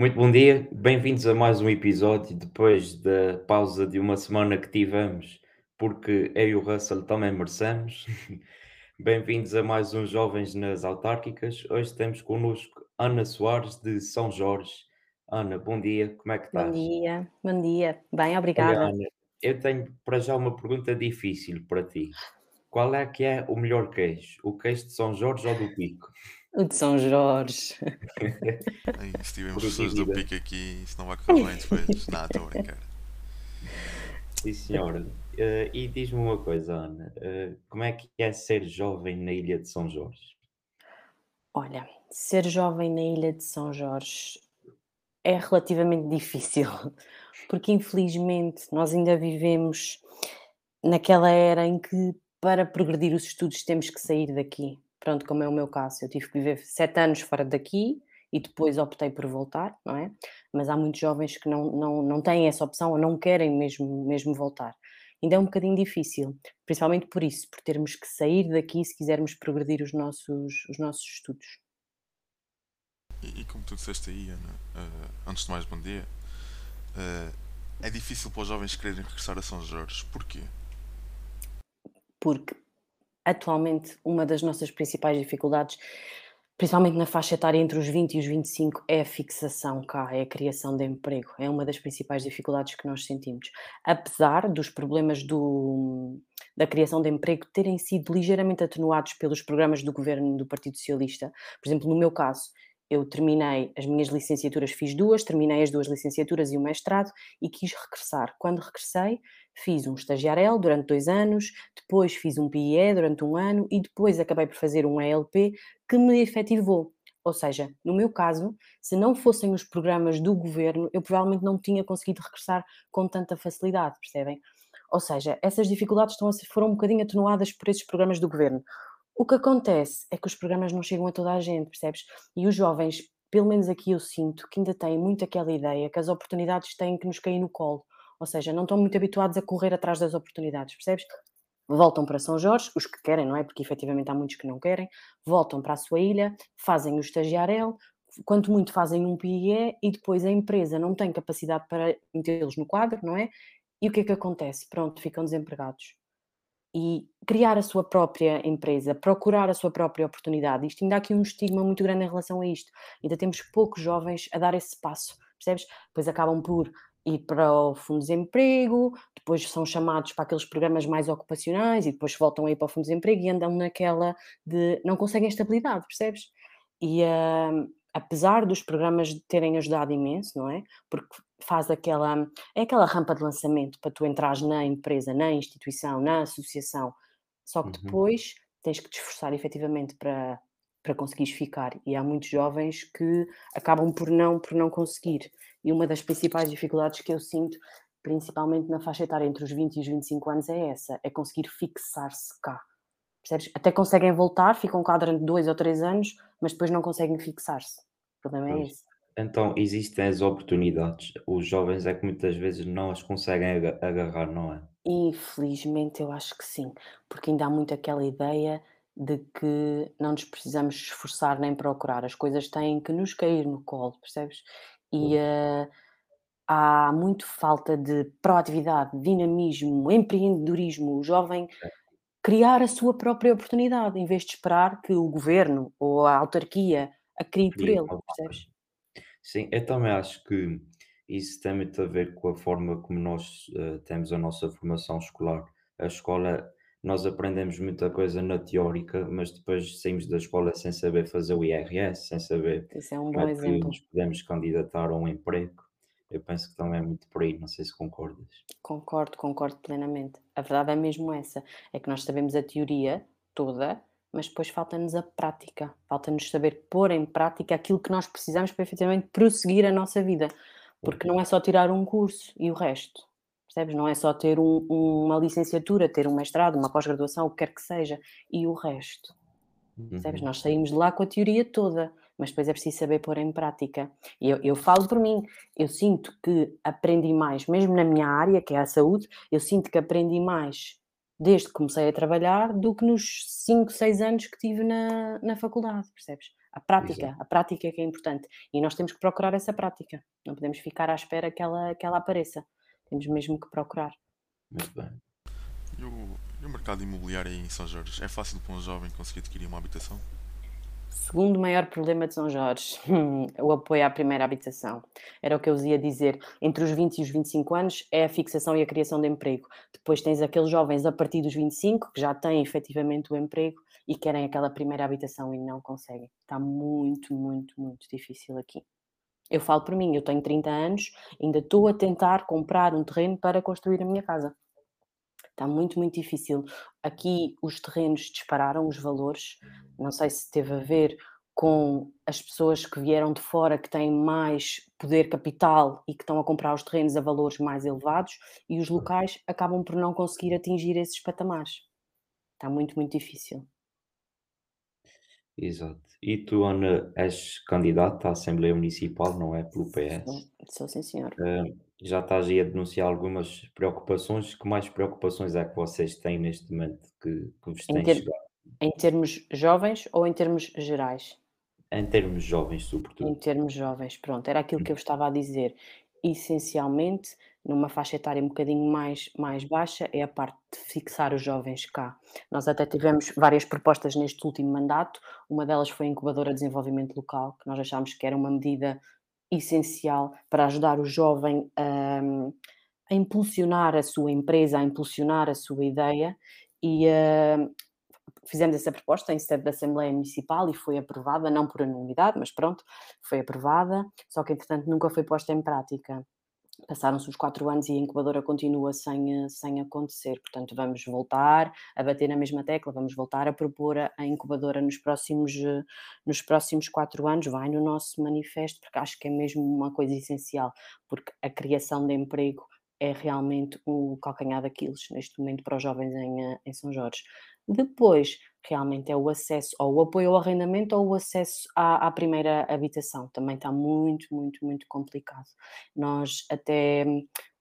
Muito bom dia, bem-vindos a mais um episódio depois da pausa de uma semana que tivemos, porque eu e o Russell também merecemos. Bem-vindos a mais um Jovens nas Autárquicas. Hoje temos connosco Ana Soares de São Jorge. Ana, bom dia, como é que Bom estás? dia, bom dia. Bem, Olha, obrigada. Ana, eu tenho para já uma pergunta difícil para ti. Qual é que é o melhor queijo? O queijo de São Jorge ou do Pico? O de São Jorge. Aí, se tivermos pessoas do pico aqui, isso não vai correr bem depois. Não, estou a brincar. Sim, senhora. Eh, e diz-me uma coisa, Ana, eh, como é que é ser jovem na Ilha de São Jorge? Olha, ser jovem na ilha de São Jorge é relativamente difícil, porque infelizmente nós ainda vivemos naquela era em que para progredir os estudos temos que sair daqui. Pronto, como é o meu caso, eu tive que viver sete anos fora daqui e depois optei por voltar, não é? Mas há muitos jovens que não, não, não têm essa opção ou não querem mesmo, mesmo voltar. Ainda é um bocadinho difícil, principalmente por isso, por termos que sair daqui se quisermos progredir os nossos, os nossos estudos. E, e como tu disseste aí, Ana, eh, antes de mais, bom dia. eh, é difícil para os jovens quererem regressar a São Jorge. Porquê? porque atualmente uma das nossas principais dificuldades, principalmente na faixa etária entre os 20 e os 25, é a fixação cá, é a criação de emprego. É uma das principais dificuldades que nós sentimos. Apesar dos problemas do- da criação de emprego terem sido ligeiramente atenuados pelos programas do governo do Partido Socialista, por exemplo, no meu caso. Eu terminei as minhas licenciaturas, fiz duas, terminei as duas licenciaturas e o mestrado e quis regressar. Quando regressei, fiz um estagiário durante dois anos, depois fiz um PIE durante um ano e depois acabei por fazer um ELP que me efetivou. Ou seja, no meu caso, se não fossem os programas do governo, eu provavelmente não tinha conseguido regressar com tanta facilidade, percebem? Ou seja, essas dificuldades estão a ser, foram um bocadinho atenuadas por esses programas do governo. O que acontece é que os programas não chegam a toda a gente, percebes? E os jovens, pelo menos aqui eu sinto, que ainda têm muito aquela ideia que as oportunidades têm que nos cair no colo. Ou seja, não estão muito habituados a correr atrás das oportunidades, percebes? Voltam para São Jorge, os que querem, não é? Porque efetivamente há muitos que não querem, voltam para a sua ilha, fazem o estagiário, quanto muito fazem um PIE e depois a empresa não tem capacidade para metê-los no quadro, não é? E o que é que acontece? Pronto, ficam desempregados. E criar a sua própria empresa, procurar a sua própria oportunidade, isto ainda há aqui um estigma muito grande em relação a isto. Ainda temos poucos jovens a dar esse passo, percebes? Depois acabam por ir para o fundo de desemprego, depois são chamados para aqueles programas mais ocupacionais e depois voltam a ir para o fundo de desemprego e andam naquela de não conseguem estabilidade, percebes? E hum, apesar dos programas terem ajudado imenso, não é? Porque faz aquela, é aquela rampa de lançamento para tu entrares na empresa, na instituição, na associação, só que Uhum. depois tens que te esforçar efetivamente para, para conseguires ficar. E há muitos jovens que acabam por não, por não conseguir. E uma das principais dificuldades que eu sinto, principalmente na faixa etária entre os 20 e os 25 anos, é essa: é conseguir fixar-se cá. Percebes? Até conseguem voltar, ficam cá durante dois ou três anos, mas depois não conseguem fixar-se. O problema é esse. Então, existem as oportunidades. Os jovens é que muitas vezes não as conseguem aga- agarrar, não é? Infelizmente, eu acho que sim, porque ainda há muito aquela ideia de que não nos precisamos esforçar nem procurar, as coisas têm que nos cair no colo, percebes? E eh, há muito falta de proatividade, dinamismo, empreendedorismo. O jovem criar a sua própria oportunidade, em vez de esperar que o governo ou a autarquia a crie por ele, percebes? Sim, eu também acho que isso tem muito a ver com a forma como nós eh, temos a nossa formação escolar. A escola, nós aprendemos muita coisa na teórica, mas depois saímos da escola sem saber fazer o IRS, sem saber Isso é um como é que exemplo. nos podemos candidatar a um emprego. Eu penso que também é muito por aí, não sei se concordas. Concordo, concordo plenamente. A verdade é mesmo essa, é que nós sabemos a teoria toda, mas depois falta-nos a prática, falta-nos saber pôr em prática aquilo que nós precisamos para efetivamente prosseguir a nossa vida, porque não é só tirar um curso e o resto, percebes? Não é só ter um- uma licenciatura, ter um mestrado, uma pós-graduação, o que quer que seja, e o resto. Percebes? Uhum. Nós saímos de lá com a teoria toda, mas depois é preciso saber pôr em prática. E eu, eu falo por mim, eu sinto que aprendi mais, mesmo na minha área, que é a saúde, eu sinto que aprendi mais desde que comecei a trabalhar do que nos 5, 6 anos que tive na, na faculdade, percebes? A prática, Exato. a prática é que é importante. E nós temos que procurar essa prática. Não podemos ficar à espera que ela, que ela apareça. Temos mesmo que procurar. Muito bem. E o, e o mercado imobiliário em São Jorge? É fácil para um jovem conseguir adquirir uma habitação? Segundo maior problema de São Jorge, o apoio à primeira habitação. Era o que eu ia dizer. Entre os 20 e os 25 anos é a fixação e a criação de emprego. Depois tens aqueles jovens a partir dos 25 que já têm efetivamente o emprego e querem aquela primeira habitação e não conseguem. Está muito, muito, muito difícil aqui. Eu falo por mim, eu tenho 30 anos, ainda estou a tentar comprar um terreno para construir a minha casa. Está muito, muito difícil. Aqui os terrenos dispararam os valores. Não sei se teve a ver com as pessoas que vieram de fora que têm mais poder capital e que estão a comprar os terrenos a valores mais elevados e os locais acabam por não conseguir atingir esses patamares. Está muito, muito difícil. Exato. E tu, Ana, és candidata à Assembleia Municipal, não é? Pelo PS. Sou, sou sim, senhor. Uh, já estás aí a denunciar algumas preocupações. Que mais preocupações é que vocês têm neste momento que, que vos têm ter, chegado? Em termos jovens ou em termos gerais? Em termos jovens, sobretudo. Em termos jovens, pronto. Era aquilo que eu estava a dizer. Essencialmente, numa faixa etária um bocadinho mais, mais baixa, é a parte de fixar os jovens cá. Nós até tivemos várias propostas neste último mandato. Uma delas foi a incubadora de desenvolvimento local, que nós achámos que era uma medida essencial para ajudar o jovem a, a impulsionar a sua empresa, a impulsionar a sua ideia e uh, fizemos essa proposta em sede da Assembleia Municipal e foi aprovada, não por unanimidade, mas pronto, foi aprovada, só que entretanto nunca foi posta em prática. Passaram-se os quatro anos e a incubadora continua sem, sem acontecer. Portanto, vamos voltar a bater na mesma tecla, vamos voltar a propor a incubadora nos próximos, nos próximos quatro anos. Vai no nosso manifesto, porque acho que é mesmo uma coisa essencial, porque a criação de emprego é realmente o calcanhar daqueles neste momento para os jovens em, em São Jorge. Depois, realmente é o acesso ou o apoio ao arrendamento ou o acesso à, à, primeira habitação. Também está muito, muito, muito complicado. Nós até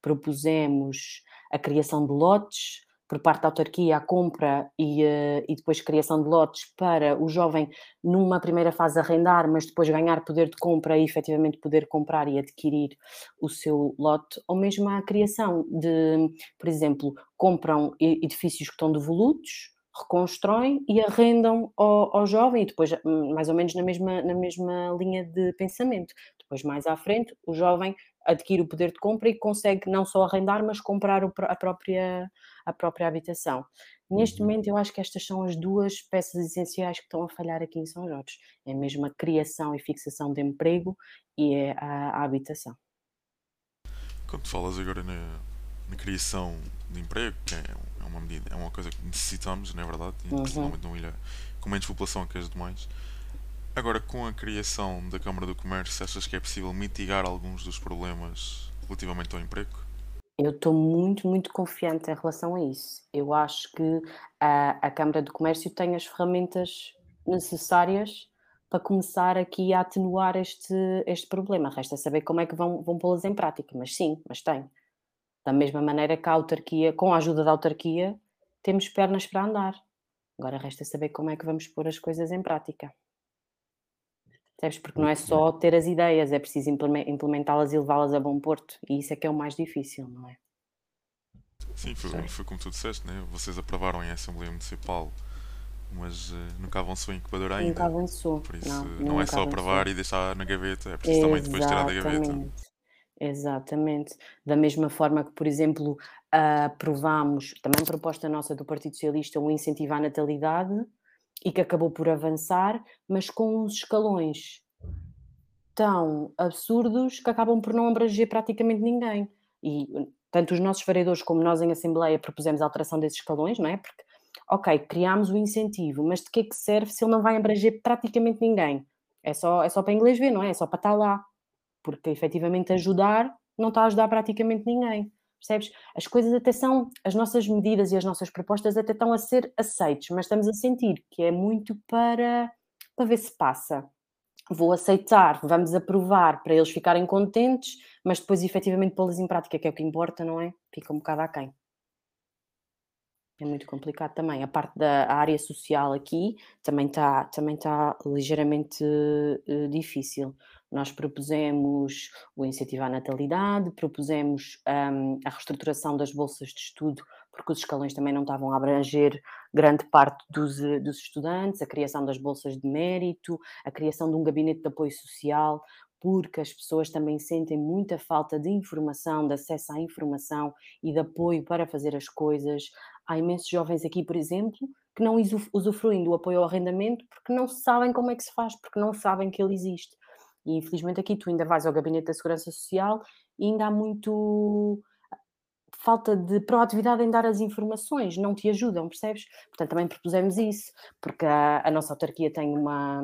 propusemos a criação de lotes por parte da autarquia, a compra e, uh, e depois criação de lotes para o jovem, numa primeira fase, arrendar, mas depois ganhar poder de compra e efetivamente poder comprar e adquirir o seu lote, ou mesmo a criação de, por exemplo, compram edifícios que estão devolutos reconstroem e arrendam ao, ao, jovem, e depois, hum, mais ou menos na mesma, na mesma linha de pensamento. Depois, mais à frente, o jovem adquire o poder de compra e consegue não só arrendar, mas comprar a, própria, a própria habitação. Neste uhum. momento, eu acho que estas são as duas peças essenciais que estão a falhar aqui em São Jorge: é mesmo a criação e fixação de emprego e é a, a habitação. Quando falas agora na, na criação de emprego, que é uma medida, é uma coisa que necessitamos, não é verdade? E, uhum. Principalmente numa ilha com menos população que as demais. Agora, com a criação da Câmara do Comércio, achas que é possível mitigar alguns dos problemas relativamente ao emprego? Eu estou muito, muito confiante em relação a isso. Eu acho que a, a Câmara do Comércio tem as ferramentas necessárias para começar aqui a atenuar este, este problema. Resta saber como é que vão, vão pô-las em prática, mas sim, mas tem. Da mesma maneira que a autarquia, com a ajuda da autarquia, temos pernas para andar. Agora resta saber como é que vamos pôr as coisas em prática. Percebes? Porque não é só ter as ideias, é preciso implementá-las e levá-las a bom porto. E isso é que é o mais difícil, não é? Sim, foi, foi como tu disseste, né? vocês aprovaram em Assembleia Municipal, mas uh, nunca avançou em incubadora ainda. Nunca avançou. Por isso, não, não é só aprovar e deixar na gaveta, é preciso Exatamente. também depois tirar da gaveta. Exatamente. Da mesma forma que, por exemplo, aprovámos, também proposta nossa do Partido Socialista, um incentivo à natalidade e que acabou por avançar, mas com uns escalões tão absurdos que acabam por não abranger praticamente ninguém. E tanto os nossos vereadores como nós em Assembleia propusemos a alteração desses escalões, não é? Porque, ok, criámos o incentivo, mas de que é que serve se ele não vai abranger praticamente ninguém? É só, é só para inglês ver, não é? É só para estar lá porque efetivamente ajudar não está a ajudar praticamente ninguém. Percebes? As coisas até são, as nossas medidas e as nossas propostas até estão a ser aceites, mas estamos a sentir que é muito para, para ver se passa. Vou aceitar, vamos aprovar para eles ficarem contentes, mas depois efetivamente pô-las em prática, que é o que importa, não é? Fica um bocado aquém. É muito complicado também. A parte da área social aqui também está também tá ligeiramente uh, difícil. Nós propusemos o incentivo à natalidade, propusemos um, a reestruturação das bolsas de estudo, porque os escalões também não estavam a abranger grande parte dos, eh, dos estudantes, a criação das bolsas de mérito, a criação de um gabinete de apoio social, porque as pessoas também sentem muita falta de informação, de acesso à informação e de apoio para fazer as coisas. Há imensos jovens aqui, por exemplo, que não usufruem do apoio ao arrendamento porque não sabem como é que se faz, porque não sabem que ele existe. E infelizmente aqui tu ainda vais ao Gabinete da Segurança Social e ainda há muito falta de proatividade em dar as informações, não te ajudam, percebes? Portanto, também propusemos isso, porque a, a nossa autarquia tem uma,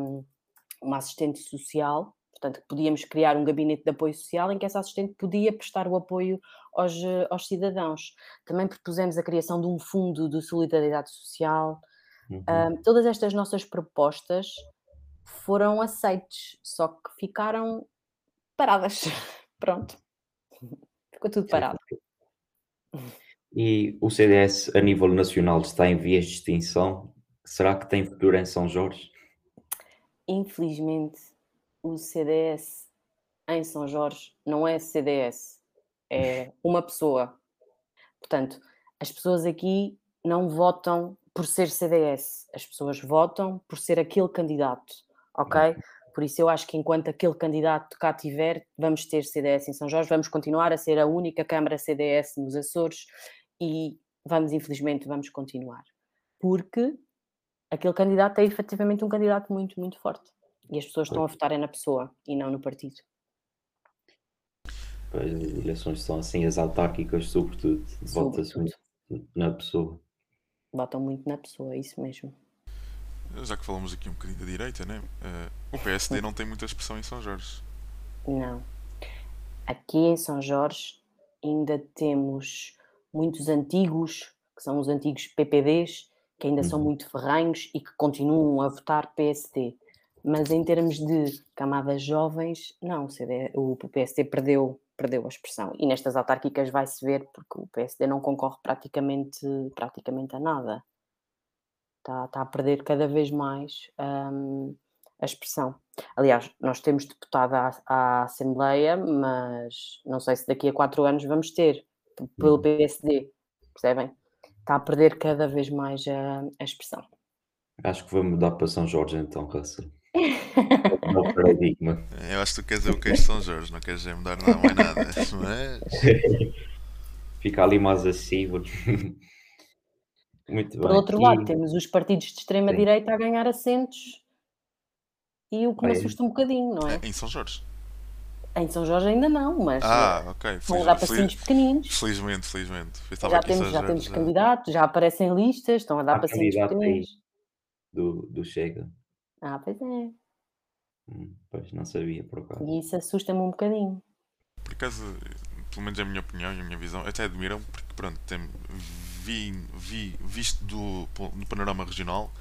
uma assistente social, portanto, podíamos criar um gabinete de apoio social em que essa assistente podia prestar o apoio aos, aos cidadãos. Também propusemos a criação de um fundo de solidariedade social. Uhum. Uh, todas estas nossas propostas foram aceites, só que ficaram paradas. Pronto. Ficou tudo parado. E o CDS a nível nacional está em vias de extinção. Será que tem futuro em São Jorge? Infelizmente, o CDS em São Jorge não é CDS, é uma pessoa. Portanto, as pessoas aqui não votam por ser CDS, as pessoas votam por ser aquele candidato ok? Por isso eu acho que enquanto aquele candidato cá tiver, vamos ter CDS em São Jorge, vamos continuar a ser a única Câmara CDS nos Açores e vamos, infelizmente, vamos continuar. Porque aquele candidato é efetivamente um candidato muito, muito forte. E as pessoas estão a votarem na pessoa e não no partido. As eleições são assim, as autárquicas, sobretudo, vota-se muito na pessoa. Votam muito na pessoa, é isso mesmo já que falamos aqui um bocadinho da direita, né? Uh, o PSD não tem muita expressão em São Jorge. Não. Aqui em São Jorge ainda temos muitos antigos, que são os antigos PPDs, que ainda uhum. são muito ferranhos e que continuam a votar PSD. Mas em termos de camadas jovens, não, o, CD, o PSD perdeu, perdeu a expressão. E nestas autárquicas vai-se ver, porque o PSD não concorre praticamente, praticamente a nada está, está a perder cada vez mais um, a expressão. Aliás, nós temos deputada à, à, Assembleia, mas não sei se daqui a quatro anos vamos ter, pelo uhum. PSD, percebem? Está a perder cada vez mais a, a expressão. Acho que vou mudar para São Jorge então, Russell. o paradigma. Eu acho que tu queres dizer o que é São Jorge, não queres mudar nada, mais nada. Mas... Fica ali mais acessível. Muito Por bem. outro lado, temos os partidos de extrema-direita a ganhar assentos e o que me assusta um bocadinho, não é? Em São Jorge. Em São Jorge ainda não, mas Ah, ok. vão dar passinhos pequeninos. felizmente, felizmente. Já temos, já temos candidatos, já aparecem listas, estão a dar Há passinhos pequeninos. do, do Chega. Ah, pois é. Hum, Pois não sabia por acaso. E isso assusta-me um bocadinho. Por acaso, pelo menos a minha opinião e a minha visão, até admiram porque pronto, tem, vi, vi, visto do, no panorama regional,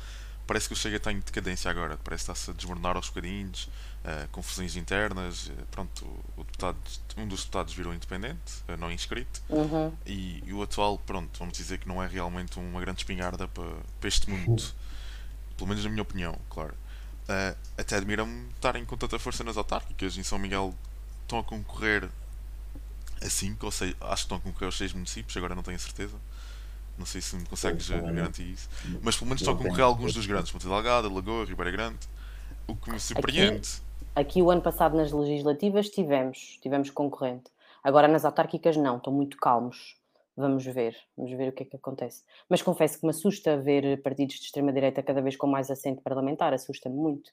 parece que o Chega está em decadência agora. Parece que está-se a desmoronar aos bocadinhos, uh, confusões internas. Uh, pronto, o deputado, um dos deputados virou independente, uh, não inscrito, uhum. e, e, o atual, pronto, vamos dizer que não é realmente uma grande espingarda para, para este mundo. Pelo menos na minha opinião, claro. até admira-me estarem com tanta força nas autárquicas. Em São Miguel estão a concorrer a 5, ou acho que estão a concorrer aos 6 municípios, agora não tenho certeza. Não sei se me consegues garantir isso. Mas pelo menos estão a concorrer alguns dos grandes, Ponta Delgada, Lagoa, Ribeira Grande. O que me surpreende. Aqui, aqui, o ano passado nas legislativas tivemos, tivemos concorrente. Agora nas autárquicas não, estão muito calmos. Vamos ver, vamos ver o que é que acontece. Mas confesso que me assusta ver partidos de extrema-direita cada vez com mais assento parlamentar, assusta-me muito.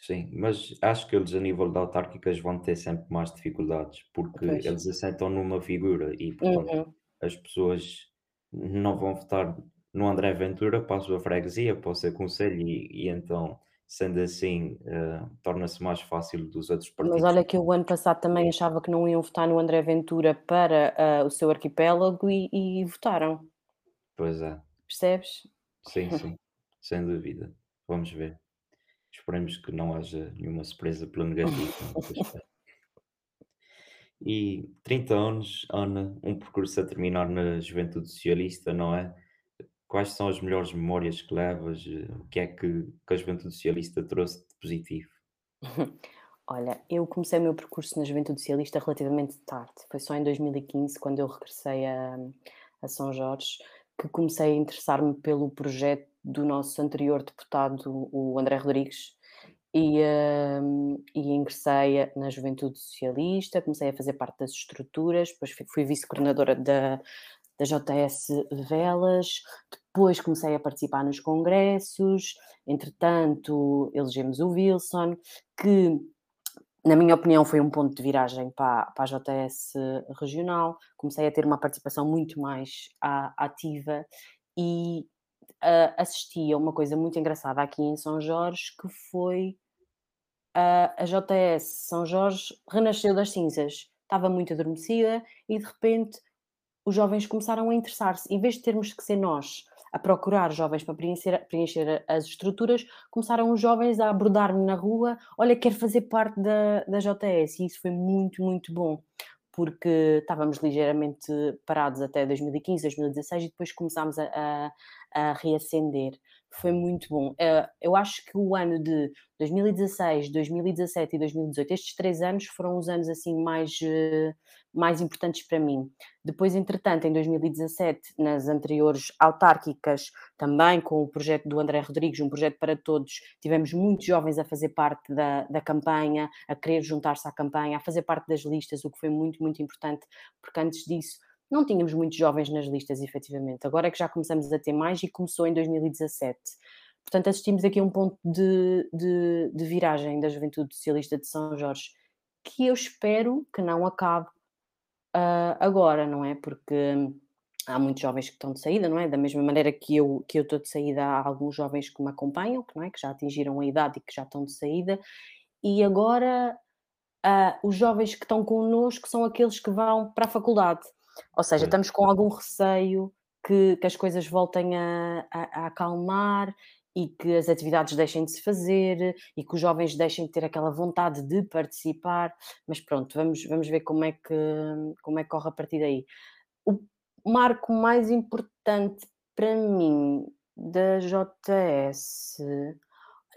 Sim, mas acho que eles a nível de autárquicas vão ter sempre mais dificuldades, porque pois. eles assentam numa figura e, portanto, uhum. as pessoas não vão votar no André Ventura para a sua freguesia, para o seu conselho, e, e então, sendo assim, uh, torna-se mais fácil dos outros partidos. Mas olha que eu o ano passado também achava que não iam votar no André Ventura para uh, o seu arquipélago e, e votaram. Pois é. Percebes? Sim, sim, sem dúvida. Vamos ver. Esperemos que não haja nenhuma surpresa pelo negativo. E 30 anos, Ana, um percurso a terminar na juventude socialista, não é? quais são as melhores memórias que levas? O que é que, que a Juventude Socialista trouxe de positivo? Olha, eu comecei o meu percurso na Juventude Socialista relativamente tarde. Foi só em 2015, quando eu regressei a, a São Jorge, que comecei a interessar-me pelo projeto do nosso anterior deputado, o André Rodrigues, e, uh, e ingressei na Juventude Socialista, comecei a fazer parte das estruturas, depois fui vice-coordenadora da, da JS Velas, depois comecei a participar nos congressos, entretanto elegemos o Wilson, que na minha opinião, foi um ponto de viragem para, para a JS regional. Comecei a ter uma participação muito mais ativa e uh, assisti a uma coisa muito engraçada aqui em São Jorge, que foi uh, a JS São Jorge renasceu das cinzas. Estava muito adormecida e de repente os jovens começaram a interessar-se. Em vez de termos que ser nós a procurar jovens para preencher, preencher as estruturas, começaram os jovens a abordar-me na rua: olha, quero fazer parte da, da JS, e isso foi muito, muito bom. Porque estávamos ligeiramente parados até 2015, 2016 e depois começámos a, a, a reacender foi muito bom. Eh, eu acho que o ano de 2016, 2017 e 2018, estes três anos foram os anos assim mais, eh, mais importantes para mim. Depois, entretanto, em 2017, nas anteriores autárquicas, também com o projeto do André Rodrigues, um projeto para todos, tivemos muitos jovens a fazer parte da, da campanha, a querer juntar-se à campanha, a fazer parte das listas, o que foi muito, muito importante, porque antes disso não tínhamos muitos jovens nas listas, efetivamente. Agora é que já começamos a ter mais e começou em 2017. Portanto, assistimos aqui a um ponto de, de, de, viragem da juventude socialista de São Jorge, que eu espero que não acabe uh, agora, não é? Porque há muitos jovens que estão de saída, não é? Da mesma maneira que eu, que eu estou de saída, há alguns jovens que me acompanham, não é? que já atingiram a idade e que já estão de saída, e agora uh, os jovens que estão connosco são aqueles que vão para a faculdade ou seja, estamos com algum receio que, que as coisas voltem a, a, a, acalmar e que as atividades deixem de se fazer e que os jovens deixem de ter aquela vontade de participar. Mas pronto, vamos, vamos ver como é, que, como é que corre a partir daí. O marco mais importante para mim da JS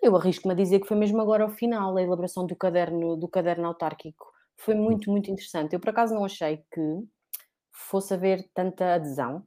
eu arrisco-me a dizer que foi mesmo agora ao final, a elaboração do caderno, do caderno autárquico. Foi hum. muito, muito interessante. Eu, por acaso, não achei que fosse haver tanta adesão.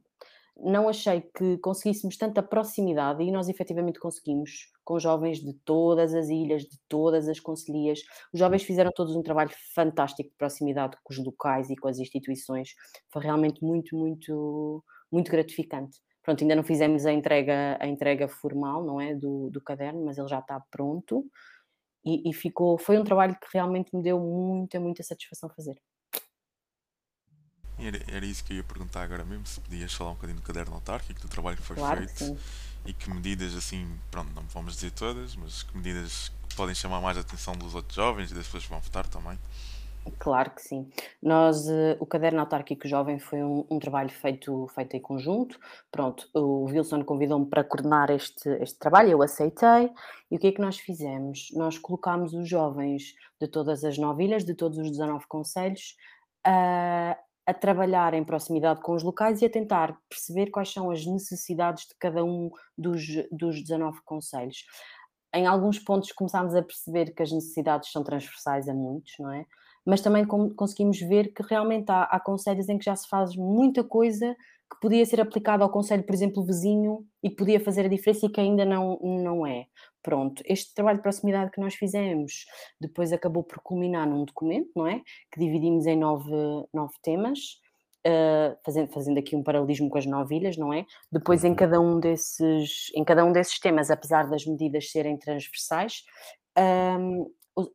Não achei que conseguíssemos tanta proximidade e nós efetivamente conseguimos com jovens de todas as ilhas, de todas as conselhias. Os jovens fizeram todos um trabalho fantástico de proximidade com os locais e com as instituições. Foi realmente muito, muito, muito gratificante. Pronto, ainda não fizemos a entrega, a entrega formal, não é, do, do caderno, mas ele já está pronto e, e ficou. Foi um trabalho que realmente me deu muita, muita satisfação fazer. Era, era isso que eu ia perguntar agora mesmo, se podias falar um bocadinho do caderno autárquico, do trabalho que foi claro feito e que medidas assim, pronto, não vamos dizer todas, mas que medidas podem chamar mais a atenção dos outros jovens e das pessoas que vão votar também. Claro que sim. Nós, uh, o Caderno Autárquico Jovem foi um, um, trabalho feito, feito em conjunto. Pronto, o Wilson convidou-me para coordenar este, este trabalho, eu aceitei. E o que é que nós fizemos? Nós colocámos os jovens de todas as nove ilhas, de todos os 19 conselhos, uh, a trabalhar em proximidade com os locais e a tentar perceber quais são as necessidades de cada um dos, dos 19 conselhos. Em alguns pontos começámos a perceber que as necessidades são transversais a muitos, não é? Mas também conseguimos ver que realmente há, há conselhos em que já se faz muita coisa que podia ser aplicada ao conselho, por exemplo, vizinho e que podia fazer a diferença e que ainda não, não é. Pronto, este trabalho de proximidade que nós fizemos depois acabou por culminar num documento, não é? Que dividimos em nove, nove temas, uh, fazendo, fazendo aqui um paralelismo com as nove ilhas, não é? Depois em uhum. cada um desses, em cada um desses temas, apesar das medidas serem transversais, um,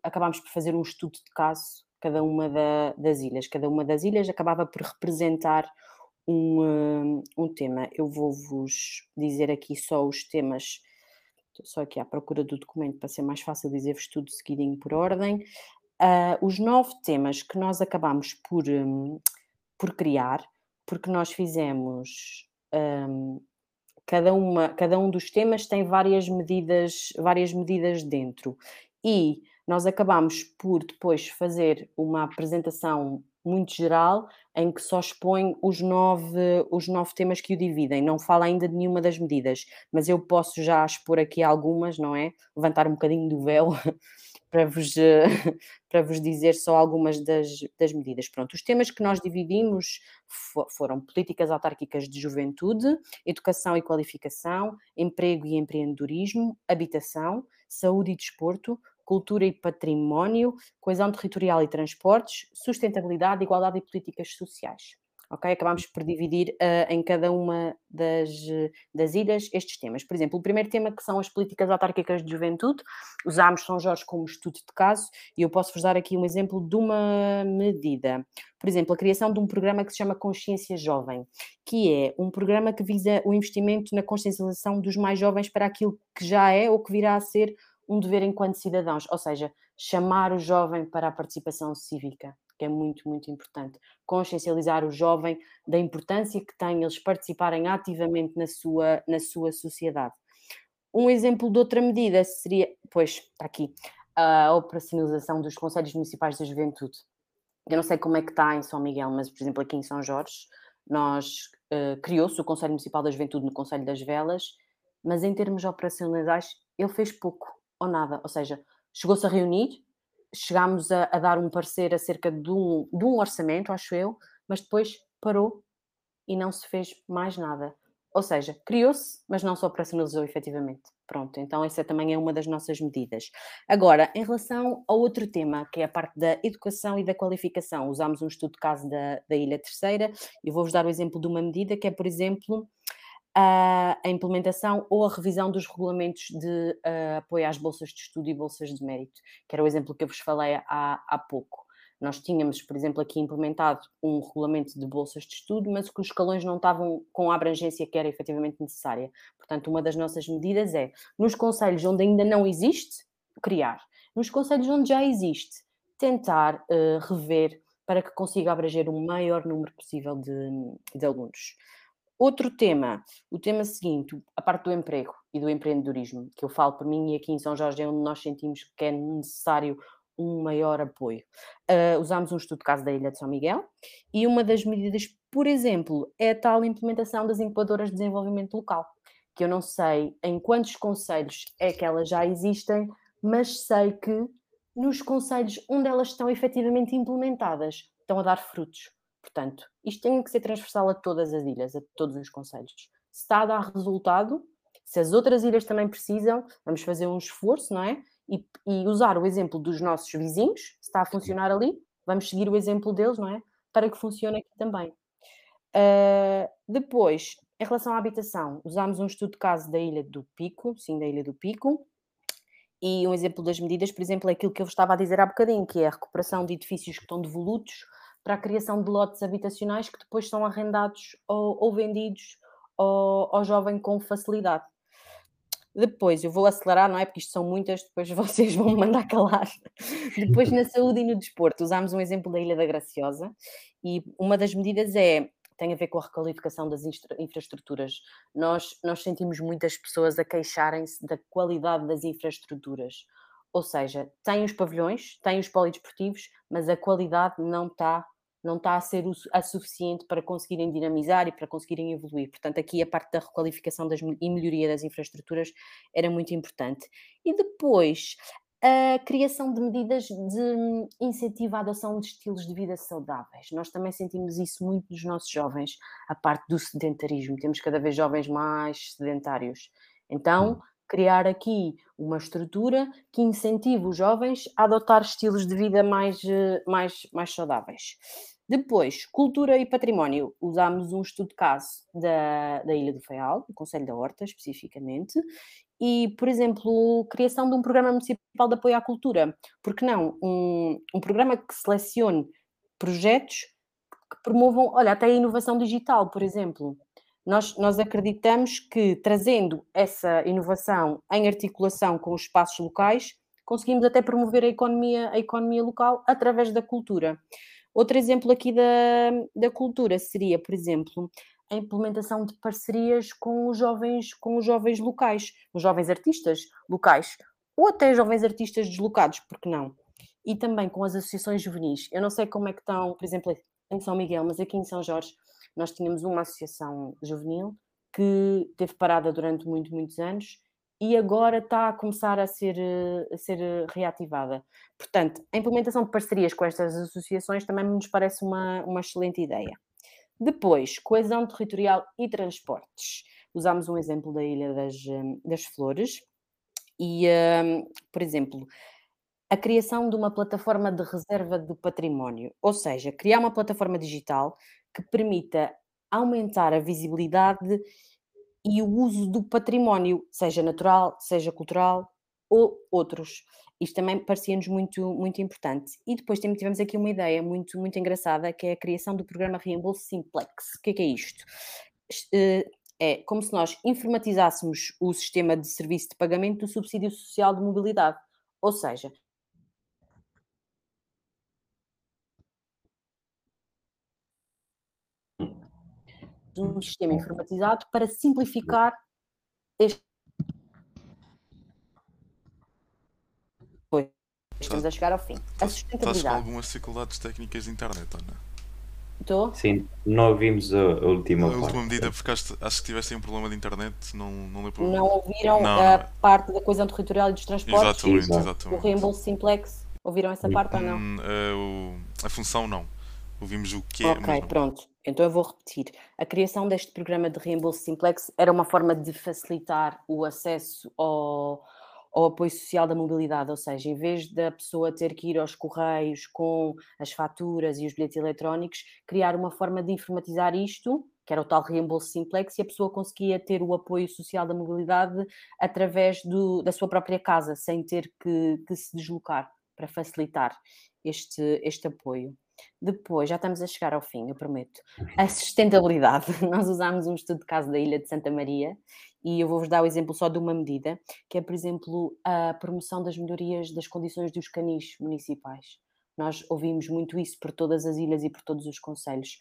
acabámos por fazer um estudo de caso cada uma da, das ilhas. Cada uma das ilhas acabava por representar um, um tema. Eu vou-vos dizer aqui só os temas só aqui à procura do documento para ser mais fácil dizer-vos tudo seguidinho por ordem. Uh, os nove temas que nós acabamos por, um, por criar, porque nós fizemos um, cada, uma, cada um dos temas tem várias medidas, várias medidas dentro. E nós acabamos por depois fazer uma apresentação muito geral, em que só expõe os nove, os nove temas que o dividem. Não fala ainda de nenhuma das medidas, mas eu posso já expor aqui algumas, não é? Levantar um bocadinho do véu para vos, para vos dizer só algumas das, das medidas. Pronto, os temas que nós dividimos foram políticas autárquicas de juventude, educação e qualificação, emprego e empreendedorismo, habitação, saúde e desporto, cultura e património, coesão territorial e transportes, sustentabilidade, igualdade e políticas sociais. Ok? Acabamos por dividir uh, em cada uma das, das ilhas estes temas. Por exemplo, o primeiro tema que são as políticas autárquicas de juventude, usámos São Jorge como estudo de caso e eu posso-vos dar aqui um exemplo de uma medida. Por exemplo, a criação de um programa que se chama Consciência Jovem, que é um programa que visa o investimento na consciencialização dos mais jovens para aquilo que já é ou que virá a ser um dever enquanto cidadãos, ou seja, chamar o jovem para a participação cívica que é muito, muito importante. Consciencializar o jovem da importância que tem eles participarem ativamente na sua, na sua sociedade. Um exemplo de outra medida seria, pois, está aqui, a operacionalização dos Conselhos Municipais da Juventude. Eu não sei como é que está em São Miguel, mas, por exemplo, aqui em São Jorge, nós uh, criou-se o Conselho Municipal da Juventude no Conselho das Velas, mas em termos operacionais ele fez pouco ou nada, ou seja, chegou-se a reunir, chegámos a, a, dar um parecer acerca de um, de um orçamento, acho eu, mas depois parou e não se fez mais nada. Ou seja, criou-se, mas não se operacionalizou efetivamente. Pronto, então essa também é uma das nossas medidas. Agora, em relação ao outro tema, que é a parte da educação e da qualificação, usámos um estudo de caso da, da Ilha Terceira, e vou-vos dar o exemplo de uma medida que é, por exemplo, a, implementação ou a revisão dos regulamentos de uh, apoio às bolsas de estudo e bolsas de mérito, que era o exemplo que eu vos falei há, há pouco. Nós tínhamos, por exemplo, aqui implementado um regulamento de bolsas de estudo, mas que os escalões não estavam com a abrangência que era efetivamente necessária. Portanto, uma das nossas medidas é, nos conselhos onde ainda não existe, criar. Nos conselhos onde já existe, tentar uh, rever para que consiga abranger o maior número possível de, de alunos. Outro tema, o tema seguinte, a parte do emprego e do empreendedorismo, que eu falo por mim e aqui em São Jorge é onde nós sentimos que é necessário um maior apoio. Uh, usámos um estudo de caso da Ilha de São Miguel e uma das medidas, por exemplo, é a tal implementação das incubadoras de desenvolvimento local, que eu não sei em quantos conselhos é que elas já existem, mas sei que nos conselhos onde elas estão efetivamente implementadas estão a dar frutos. Portanto, isto tem que ser transversal a todas as ilhas, a todos os conselhos. Se está a dar resultado, se as outras ilhas também precisam, vamos fazer um esforço, não é? E, e usar o exemplo dos nossos vizinhos, se está a funcionar ali, vamos seguir o exemplo deles, não é? Para que funcione aqui também. Uh, depois, em relação à habitação, usámos um estudo de caso da Ilha do Pico, sim, da Ilha do Pico, e um exemplo das medidas, por exemplo, é aquilo que eu estava a dizer há bocadinho, que é a recuperação de edifícios que estão devolutos para a criação de lotes habitacionais que depois são arrendados ou, ou vendidos ao, ao jovem com facilidade. Depois, eu vou acelerar, não é? Porque isto são muitas, depois vocês vão me mandar calar. depois, na saúde e no desporto, usámos um exemplo da Ilha da Graciosa e uma das medidas é tem a ver com a requalificação das infraestruturas. Nós, nós sentimos muitas pessoas a queixarem-se da qualidade das infraestruturas. Ou seja, tem os pavilhões, tem os polidesportivos, mas a qualidade não está não está a ser a suficiente para conseguirem dinamizar e para conseguirem evoluir. Portanto, aqui a parte da requalificação das, e melhoria das infraestruturas era muito importante. E depois, a criação de medidas de incentivo à adoção de estilos de vida saudáveis. Nós também sentimos isso muito nos nossos jovens, a parte do sedentarismo. Temos cada vez jovens mais sedentários. Então, hum criar aqui uma estrutura que incentive os jovens a adotar estilos de vida mais, eh, mais, mais saudáveis. Depois, cultura e património. Usámos um estudo de caso da, da Ilha do Faial, do Conselho da Horta, especificamente, e, por exemplo, criação de um programa municipal de apoio à cultura. Porque não? Um, um programa que selecione projetos que promovam, olha, até a inovação digital, por exemplo. Nós, nós acreditamos que trazendo essa inovação em articulação com os espaços locais, conseguimos até promover a economia, a economia local através da cultura. Outro exemplo aqui da, da cultura seria, por exemplo, a implementação de parcerias com os jovens, com os jovens locais, os jovens artistas locais, ou até jovens artistas deslocados, porque não? e também com as associações juvenis. Eu não sei como é que estão, por exemplo, em São Miguel, mas aqui em São Jorge nós tínhamos uma associação juvenil que teve parada durante muito, muitos anos e agora está a começar a ser, a ser reativada. Portanto, a implementação de parcerias com estas associações também nos parece uma, uma excelente ideia. Depois, coesão territorial e transportes. Usámos um exemplo da Ilha das, das Flores e, um, por exemplo, a criação de uma plataforma de reserva do património, ou seja, criar uma plataforma digital que permita aumentar a visibilidade e o uso do património, seja natural, seja cultural ou outros. Isto também parecia-nos muito, muito importante. E depois tivemos aqui uma ideia muito, muito engraçada, que é a criação do programa Reembolso Simplex. O que é que é isto? Eh, é como se nós informatizássemos o sistema de serviço de pagamento do subsídio social de mobilidade. Ou seja, um sistema informatizado para simplificar este. Pois, estamos a chegar ao fim. A sustentabilidade. Estás com algumas dificuldades técnicas de internet, Ana? Estou? Sim, não ouvimos a, a última A parte. última medida, porque acho, acho que tivessem um problema de internet, não, não deu problema. Não ouviram Não, a não. parte da coesão territorial e dos transportes? Exatamente, Exato. O exatamente. reembolso simplex? Ouviram essa parte ou não? Hum, eh, o- a função não. Ouvimos o que é, Ok, mas não. pronto. Então eu vou repetir. A criação deste programa de reembolso simplex era uma forma de facilitar o acesso ao, ao apoio social da mobilidade, ou seja, em vez da pessoa ter que ir aos correios com as faturas e os bilhetes eletrónicos, criar uma forma de informatizar isto, que era o tal reembolso simplex, e a pessoa conseguia ter o apoio social da mobilidade através do, da sua própria casa, sem ter que, que se deslocar, para facilitar este, este apoio. Depois, já estamos a chegar ao fim, eu prometo. A sustentabilidade. Nós usámos um estudo de caso da Ilha de Santa Maria e eu vou-vos dar o exemplo só de uma medida, que é, por exemplo, a promoção das melhorias das condições dos canis municipais. Nós ouvimos muito isso por todas as ilhas e por todos os conselhos,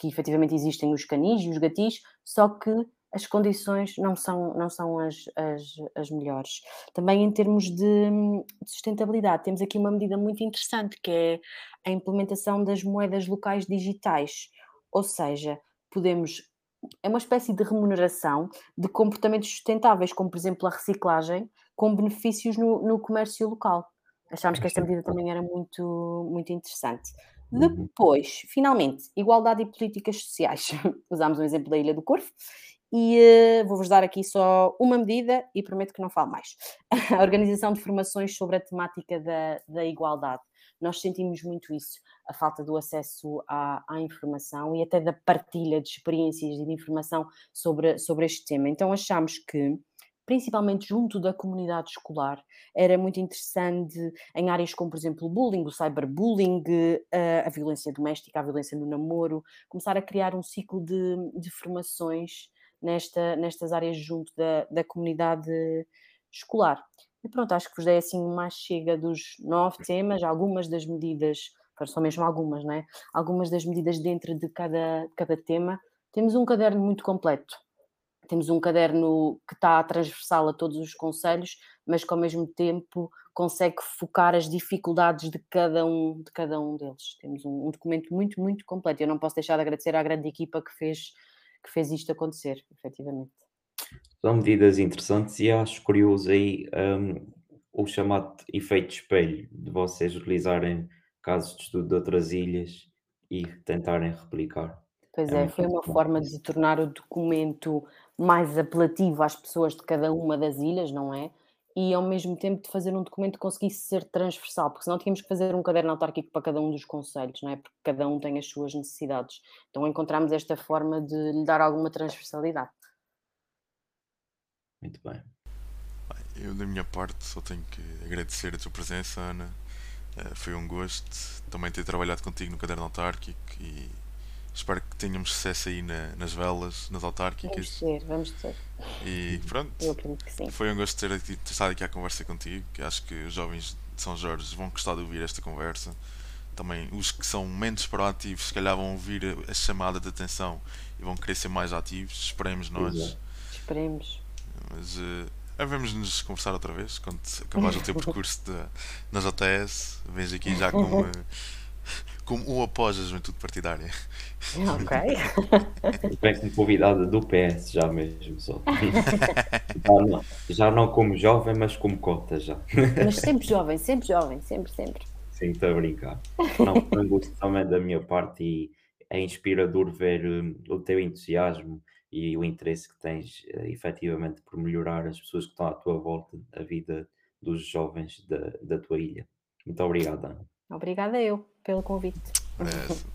que efetivamente existem os canis e os gatis, só que as condições não são, não são as, as, as melhores. Também em termos de, de sustentabilidade, temos aqui uma medida muito interessante, que é a implementação das moedas locais digitais. Ou seja, podemos. É uma espécie de remuneração de comportamentos sustentáveis, como por exemplo a reciclagem, com benefícios no, no comércio local. Achámos que esta medida também era muito, muito interessante. Depois, finalmente, igualdade e políticas sociais. Usámos um exemplo da Ilha do Corvo e uh, vou-vos dar aqui só uma medida e prometo que não falo mais. A organização de formações sobre a temática da, da igualdade. Nós sentimos muito isso, a falta do acesso à, à, informação e até da partilha de experiências e de informação sobre, sobre este tema. Então achamos que, principalmente junto da comunidade escolar, era muito interessante em áreas como, por exemplo, o bullying, o cyberbullying, a, a violência doméstica, a violência no namoro, começar a criar um ciclo de, de formações nesta, nestas áreas junto da, da comunidade escolar. E pronto, acho que vos dei assim uma chega dos nove temas, algumas das medidas, são mesmo algumas, não é? Algumas das medidas dentro de cada, cada tema. Temos um caderno muito completo. Temos um caderno que está transversal a todos os conselhos, mas que ao mesmo tempo consegue focar as dificuldades de cada um, de cada um deles. Temos um, um documento muito, muito completo. Eu não posso deixar de agradecer à grande equipa que fez, que fez isto acontecer, efetivamente. São medidas interessantes e acho curioso aí um, o chamado efeito espelho, de vocês utilizarem casos de estudo de outras ilhas e tentarem replicar. Pois é, é foi uma forma de tornar o documento mais apelativo às pessoas de cada uma das ilhas, não é? E ao mesmo tempo de fazer um documento que conseguisse ser transversal, porque senão tínhamos que fazer um caderno autárquico para cada um dos conselhos, não é? Porque cada um tem as suas necessidades. Então encontramos esta forma de lhe dar alguma transversalidade. Muito bem. Eu, da minha parte, só tenho que agradecer a tua presença, Ana. Uh, foi um gosto também ter trabalhado contigo no caderno autárquico e espero que tenhamos sucesso aí na, nas velas, nas autárquicas. Vamos ter, vamos ter. E pronto. Eu acredito que sim. Foi um gosto ter, ter estado aqui à conversa contigo. Que acho que os jovens de São Jorge vão gostar de ouvir esta conversa. Também os que são menos proativos, se calhar vão ouvir a chamada de atenção e vão querer ser mais ativos. Esperemos nós. Esperemos. Mas uh, Havemos-nos conversar outra vez quando acabares o teu percurso de, na JS. Vens aqui já como, como um após a juventude partidária. Ok. Bem como convidada do PS, já mesmo só. já, não, já não como jovem, mas como cota já. Mas sempre jovem, sempre jovem, sempre, sempre. Sim, estou a brincar. Não, foi um gosto também da minha parte e é inspirador ver hum, o teu entusiasmo e o interesse que tens uh, efetivamente por melhorar as pessoas que estão à tua volta, a vida dos jovens da, da tua ilha. Muito obrigado, Ana. Obrigada eu pelo convite. Parece.